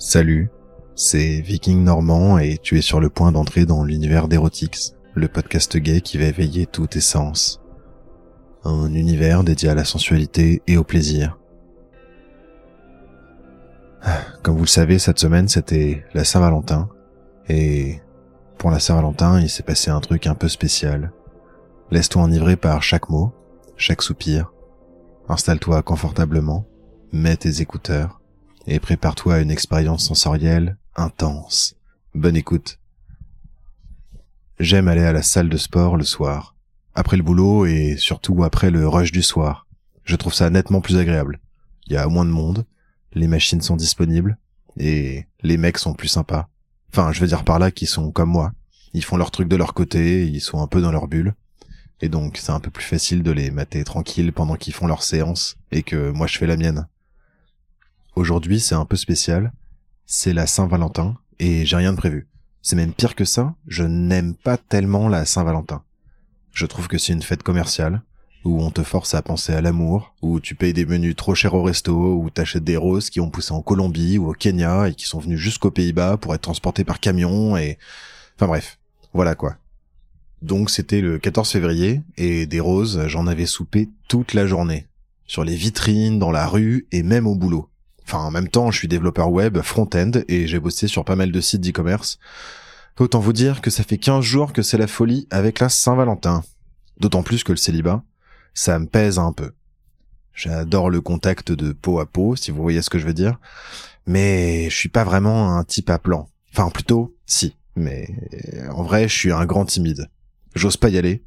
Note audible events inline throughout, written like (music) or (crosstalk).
Salut, c'est Viking Normand et tu es sur le point d'entrer dans l'univers d'Erotix, le podcast gay qui va éveiller toutes tes sens. Un univers dédié à la sensualité et au plaisir. Comme vous le savez, cette semaine c'était la Saint-Valentin et pour la Saint-Valentin il s'est passé un truc un peu spécial. Laisse-toi enivrer par chaque mot, chaque soupir. Installe-toi confortablement, mets tes écouteurs et prépare-toi à une expérience sensorielle intense. Bonne écoute. J'aime aller à la salle de sport le soir, après le boulot et surtout après le rush du soir. Je trouve ça nettement plus agréable. Il y a moins de monde, les machines sont disponibles et les mecs sont plus sympas. Enfin, je veux dire par là qu'ils sont comme moi. Ils font leur truc de leur côté, ils sont un peu dans leur bulle. Et donc, c'est un peu plus facile de les mater tranquilles pendant qu'ils font leur séance et que moi je fais la mienne. Aujourd'hui, c'est un peu spécial. C'est la Saint-Valentin et j'ai rien de prévu. C'est même pire que ça, je n'aime pas tellement la Saint-Valentin. Je trouve que c'est une fête commerciale, où on te force à penser à l'amour, où tu payes des menus trop chers au resto, où t'achètes des roses qui ont poussé en Colombie ou au Kenya et qui sont venus jusqu'aux Pays-Bas pour être transportés par camion et... Enfin bref, voilà quoi. Donc c'était le 14 février, et des roses, j'en avais soupé toute la journée. Sur les vitrines, dans la rue, et même au boulot. Enfin, en même temps, je suis développeur web front-end et j'ai bossé sur pas mal de sites d'e-commerce. Autant vous dire que ça fait 15 jours que c'est la folie avec la Saint-Valentin. D'autant plus que le célibat, ça me pèse un peu. J'adore le contact de peau à peau, si vous voyez ce que je veux dire. Mais je suis pas vraiment un type à plan. Enfin, plutôt, si. Mais en vrai, je suis un grand timide. J'ose pas y aller.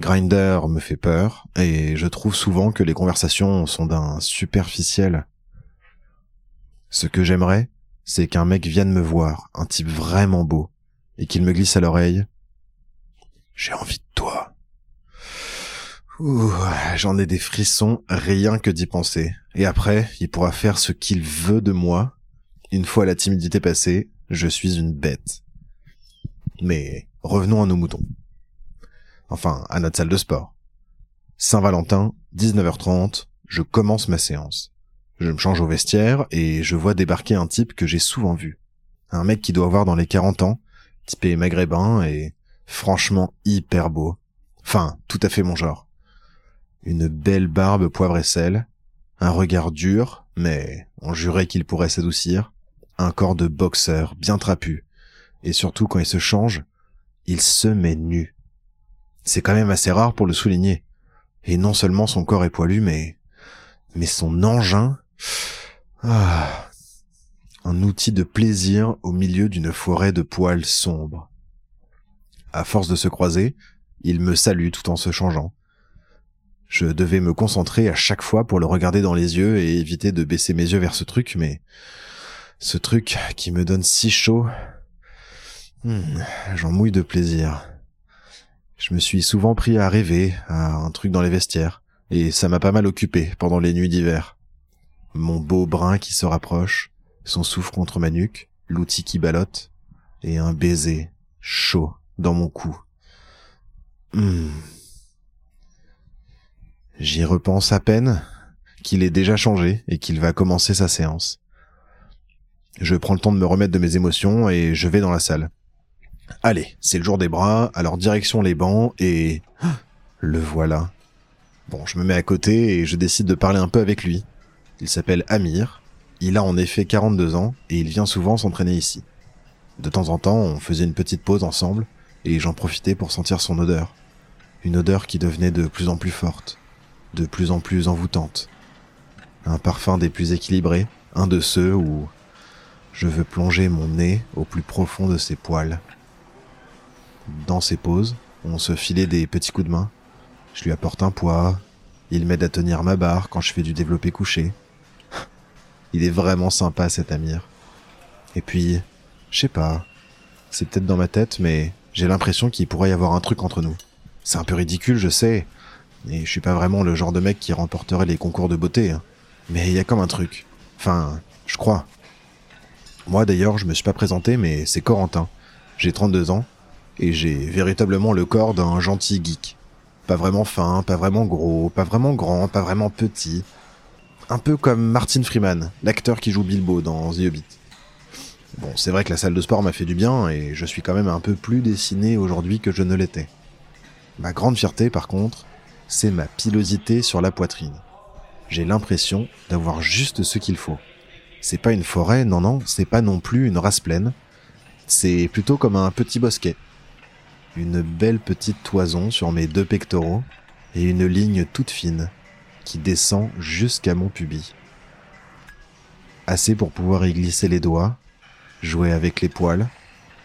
Grinder me fait peur et je trouve souvent que les conversations sont d'un superficiel ce que j'aimerais, c'est qu'un mec vienne me voir, un type vraiment beau, et qu'il me glisse à l'oreille. J'ai envie de toi. Ouh, j'en ai des frissons rien que d'y penser. Et après, il pourra faire ce qu'il veut de moi. Une fois la timidité passée, je suis une bête. Mais revenons à nos moutons. Enfin, à notre salle de sport. Saint-Valentin, 19h30, je commence ma séance. Je me change au vestiaire et je vois débarquer un type que j'ai souvent vu. Un mec qui doit avoir dans les 40 ans, typé maghrébin et franchement hyper beau. Enfin, tout à fait mon genre. Une belle barbe poivre et sel, un regard dur, mais on jurait qu'il pourrait s'adoucir, un corps de boxeur bien trapu, et surtout quand il se change, il se met nu. C'est quand même assez rare pour le souligner. Et non seulement son corps est poilu, mais mais son engin ah. Un outil de plaisir au milieu d'une forêt de poils sombres. À force de se croiser, il me salue tout en se changeant. Je devais me concentrer à chaque fois pour le regarder dans les yeux et éviter de baisser mes yeux vers ce truc, mais ce truc qui me donne si chaud, hmm, j'en mouille de plaisir. Je me suis souvent pris à rêver à un truc dans les vestiaires, et ça m'a pas mal occupé pendant les nuits d'hiver mon beau brin qui se rapproche, son souffle contre ma nuque, l'outil qui ballotte, et un baiser chaud dans mon cou. Hmm. J'y repense à peine qu'il est déjà changé et qu'il va commencer sa séance. Je prends le temps de me remettre de mes émotions et je vais dans la salle. Allez, c'est le jour des bras, alors direction les bancs et... (gasps) Le voilà. Bon, je me mets à côté et je décide de parler un peu avec lui. Il s'appelle Amir. Il a en effet 42 ans et il vient souvent s'entraîner ici. De temps en temps, on faisait une petite pause ensemble et j'en profitais pour sentir son odeur. Une odeur qui devenait de plus en plus forte, de plus en plus envoûtante. Un parfum des plus équilibrés, un de ceux où je veux plonger mon nez au plus profond de ses poils. Dans ces pauses, on se filait des petits coups de main. Je lui apporte un poids, il m'aide à tenir ma barre quand je fais du développé couché. Il est vraiment sympa cet Amir. Et puis, je sais pas, c'est peut-être dans ma tête, mais j'ai l'impression qu'il pourrait y avoir un truc entre nous. C'est un peu ridicule, je sais, et je suis pas vraiment le genre de mec qui remporterait les concours de beauté, hein. mais il y a comme un truc. Enfin, je crois. Moi d'ailleurs, je me suis pas présenté, mais c'est Corentin. J'ai 32 ans, et j'ai véritablement le corps d'un gentil geek. Pas vraiment fin, pas vraiment gros, pas vraiment grand, pas vraiment petit, un peu comme Martin Freeman, l'acteur qui joue Bilbo dans The Hobbit. Bon, c'est vrai que la salle de sport m'a fait du bien et je suis quand même un peu plus dessiné aujourd'hui que je ne l'étais. Ma grande fierté, par contre, c'est ma pilosité sur la poitrine. J'ai l'impression d'avoir juste ce qu'il faut. C'est pas une forêt, non non, c'est pas non plus une race pleine. C'est plutôt comme un petit bosquet. Une belle petite toison sur mes deux pectoraux et une ligne toute fine qui descend jusqu'à mon pubis. Assez pour pouvoir y glisser les doigts jouer avec les poils,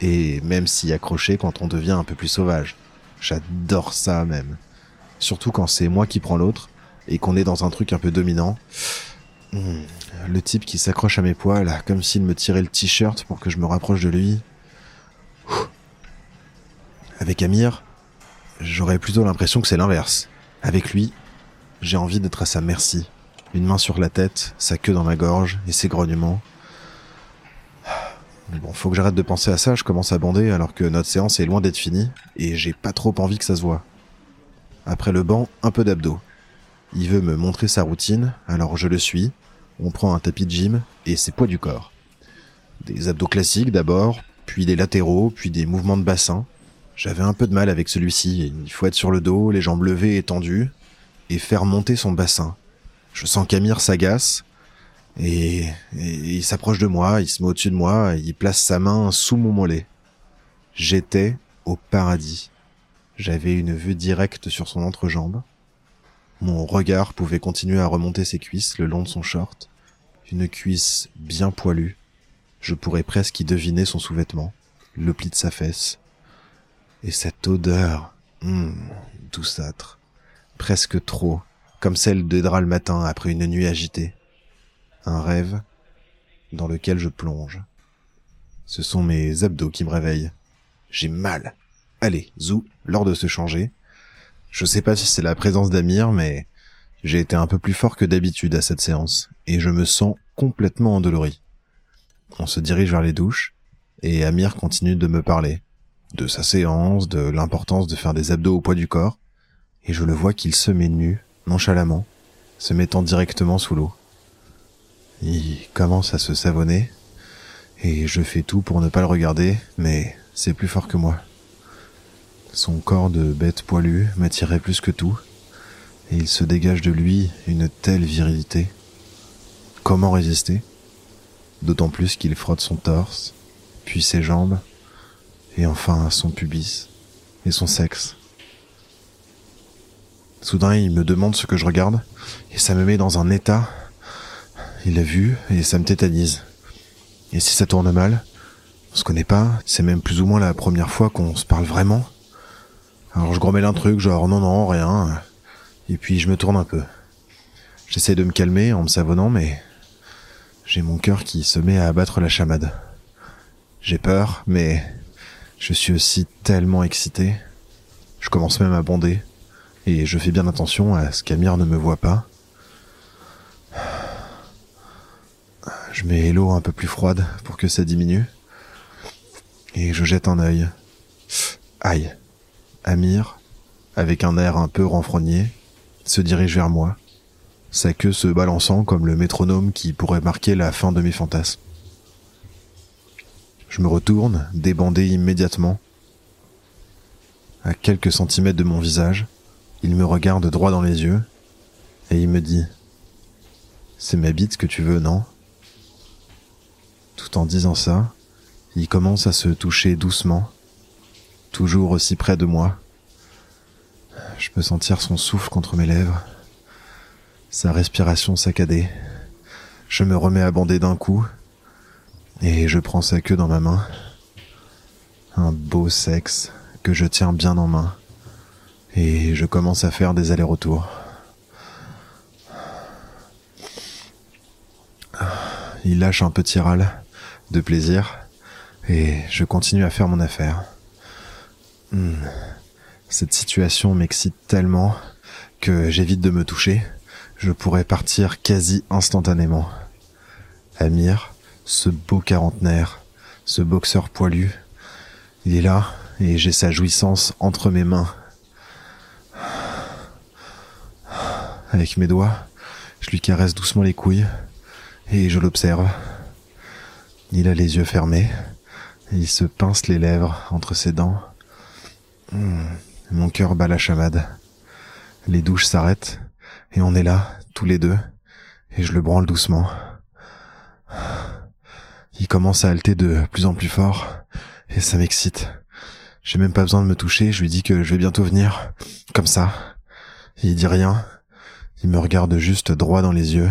et même s'y accrocher quand on devient un peu plus sauvage. J'adore ça même. Surtout quand c'est moi qui prends l'autre, et qu'on est dans un truc un peu dominant. Hmm, le type qui s'accroche à mes poils, comme s'il me tirait le t-shirt pour que je me rapproche de lui. Avec Amir, j'aurais plutôt l'impression que c'est l'inverse. Avec lui, j'ai envie d'être à sa merci. Une main sur la tête, sa queue dans ma gorge et ses grognements. Bon, faut que j'arrête de penser à ça, je commence à bander alors que notre séance est loin d'être finie, et j'ai pas trop envie que ça se voit. Après le banc, un peu d'abdos. Il veut me montrer sa routine, alors je le suis. On prend un tapis de gym, et c'est poids du corps. Des abdos classiques d'abord, puis des latéraux, puis des mouvements de bassin. J'avais un peu de mal avec celui-ci, il faut être sur le dos, les jambes levées et tendues, et faire monter son bassin. Je sens qu'Amir s'agace, et, il s'approche de moi, il se met au-dessus de moi, il place sa main sous mon mollet. J'étais au paradis. J'avais une vue directe sur son entrejambe. Mon regard pouvait continuer à remonter ses cuisses le long de son short. Une cuisse bien poilue. Je pourrais presque y deviner son sous-vêtement, le pli de sa fesse. Et cette odeur, hum, douceâtre, presque trop, comme celle de drap le matin après une nuit agitée un rêve dans lequel je plonge. Ce sont mes abdos qui me réveillent. J'ai mal. Allez, zou, l'heure de se changer. Je sais pas si c'est la présence d'Amir, mais j'ai été un peu plus fort que d'habitude à cette séance, et je me sens complètement endolori. On se dirige vers les douches, et Amir continue de me parler, de sa séance, de l'importance de faire des abdos au poids du corps, et je le vois qu'il se met nu, nonchalamment, se mettant directement sous l'eau. Il commence à se savonner et je fais tout pour ne pas le regarder, mais c'est plus fort que moi. Son corps de bête poilue m'attirait plus que tout, et il se dégage de lui une telle virilité. Comment résister? D'autant plus qu'il frotte son torse, puis ses jambes, et enfin son pubis et son sexe. Soudain, il me demande ce que je regarde, et ça me met dans un état il l'a vu et ça me tétanise. Et si ça tourne mal, on se connaît pas, c'est même plus ou moins la première fois qu'on se parle vraiment. Alors je grommelle un truc, genre non non, rien. Et puis je me tourne un peu. J'essaie de me calmer en me savonnant, mais j'ai mon cœur qui se met à abattre la chamade. J'ai peur, mais je suis aussi tellement excité. Je commence même à bonder, et je fais bien attention à ce qu'Amir ne me voit pas. Je mets l'eau un peu plus froide pour que ça diminue. Et je jette un œil. Aïe. Amir, avec un air un peu renfrogné, se dirige vers moi, sa queue se balançant comme le métronome qui pourrait marquer la fin de mes fantasmes. Je me retourne, débandé immédiatement. À quelques centimètres de mon visage, il me regarde droit dans les yeux, et il me dit C'est ma bite que tu veux, non? Tout en disant ça, il commence à se toucher doucement, toujours aussi près de moi. Je peux sentir son souffle contre mes lèvres, sa respiration saccadée. Je me remets à bander d'un coup, et je prends sa queue dans ma main. Un beau sexe que je tiens bien en main, et je commence à faire des allers-retours. Il lâche un petit râle de plaisir et je continue à faire mon affaire. Hmm. Cette situation m'excite tellement que j'évite de me toucher. Je pourrais partir quasi instantanément. Amir, ce beau quarantenaire, ce boxeur poilu, il est là et j'ai sa jouissance entre mes mains. Avec mes doigts, je lui caresse doucement les couilles et je l'observe. Il a les yeux fermés. Il se pince les lèvres entre ses dents. Hmm, mon cœur bat la chamade. Les douches s'arrêtent et on est là, tous les deux, et je le branle doucement. Il commence à halter de plus en plus fort et ça m'excite. J'ai même pas besoin de me toucher, je lui dis que je vais bientôt venir, comme ça. Il dit rien, il me regarde juste droit dans les yeux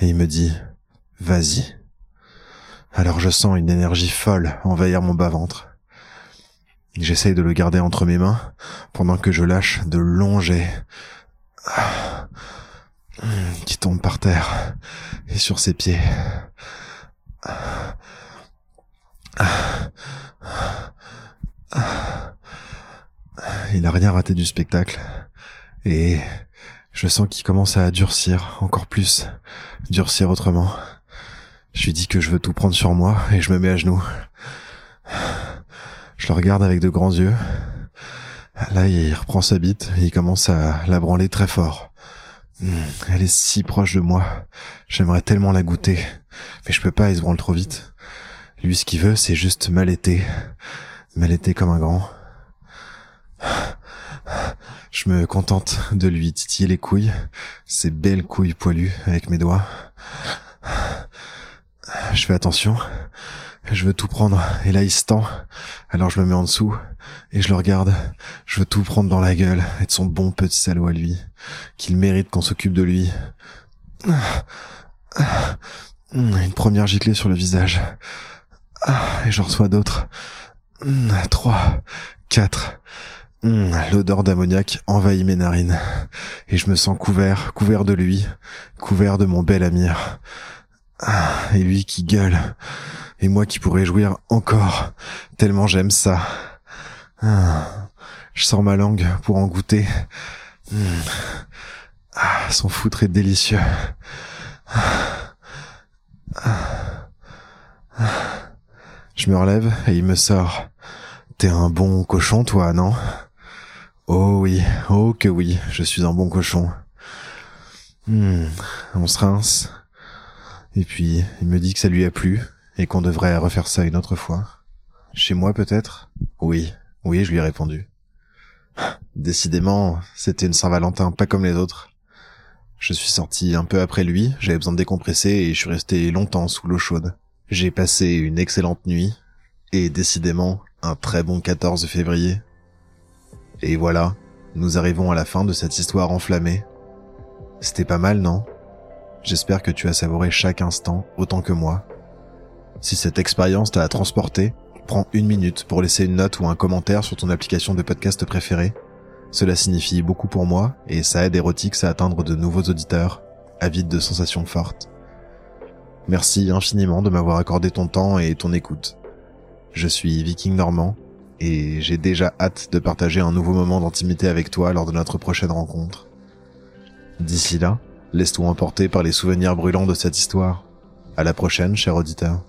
et il me dit Vas-y. Alors je sens une énergie folle envahir mon bas-ventre. J'essaye de le garder entre mes mains pendant que je lâche de longs jets qui tombe par terre et sur ses pieds. Il a rien raté du spectacle et je sens qu'il commence à durcir encore plus, durcir autrement. Je lui dis que je veux tout prendre sur moi et je me mets à genoux. Je le regarde avec de grands yeux. Là, il reprend sa bite et il commence à la branler très fort. Hmm, elle est si proche de moi. J'aimerais tellement la goûter. Mais je peux pas, il se branle trop vite. Lui, ce qu'il veut, c'est juste m'allaiter. M'allaiter comme un grand. Je me contente de lui titiller les couilles, ses belles couilles poilues avec mes doigts. Je fais attention. Je veux tout prendre. Et là, il se tend. Alors je me mets en dessous et je le regarde. Je veux tout prendre dans la gueule. Être son bon petit salaud à lui. Qu'il mérite qu'on s'occupe de lui. Une première giclée sur le visage. Et j'en reçois d'autres. Trois. Quatre. L'odeur d'ammoniac envahit mes narines. Et je me sens couvert, couvert de lui, couvert de mon bel Amir. Et lui qui gueule et moi qui pourrais jouir encore, tellement j'aime ça. Ah, je sors ma langue pour en goûter. Hmm. Ah, son foutre est délicieux. Je me relève et il me sort. T'es un bon cochon, toi, non? Oh oui, oh que oui, je suis un bon cochon. Hmm. On se rince. Et puis, il me dit que ça lui a plu, et qu'on devrait refaire ça une autre fois. Chez moi peut-être? Oui, oui, je lui ai répondu. (sighs) Décidément, c'était une Saint-Valentin pas comme les autres. Je suis sorti un peu après lui, j'avais besoin de décompresser et je suis resté longtemps sous l'eau chaude. J'ai passé une excellente nuit et décidément un très bon 14 février. Et voilà, nous arrivons à la fin de cette histoire enflammée. C'était pas mal, non? J'espère que tu as savouré chaque instant autant que moi. Si cette expérience t'a transporté, prends une minute pour laisser une note ou un commentaire sur ton application de podcast préférée. Cela signifie beaucoup pour moi et ça aide Erotix à atteindre de nouveaux auditeurs, avides de sensations fortes. Merci infiniment de m'avoir accordé ton temps et ton écoute. Je suis Viking Normand et j'ai déjà hâte de partager un nouveau moment d'intimité avec toi lors de notre prochaine rencontre. D'ici là, laisse-toi emporter par les souvenirs brûlants de cette histoire. À la prochaine, cher auditeur.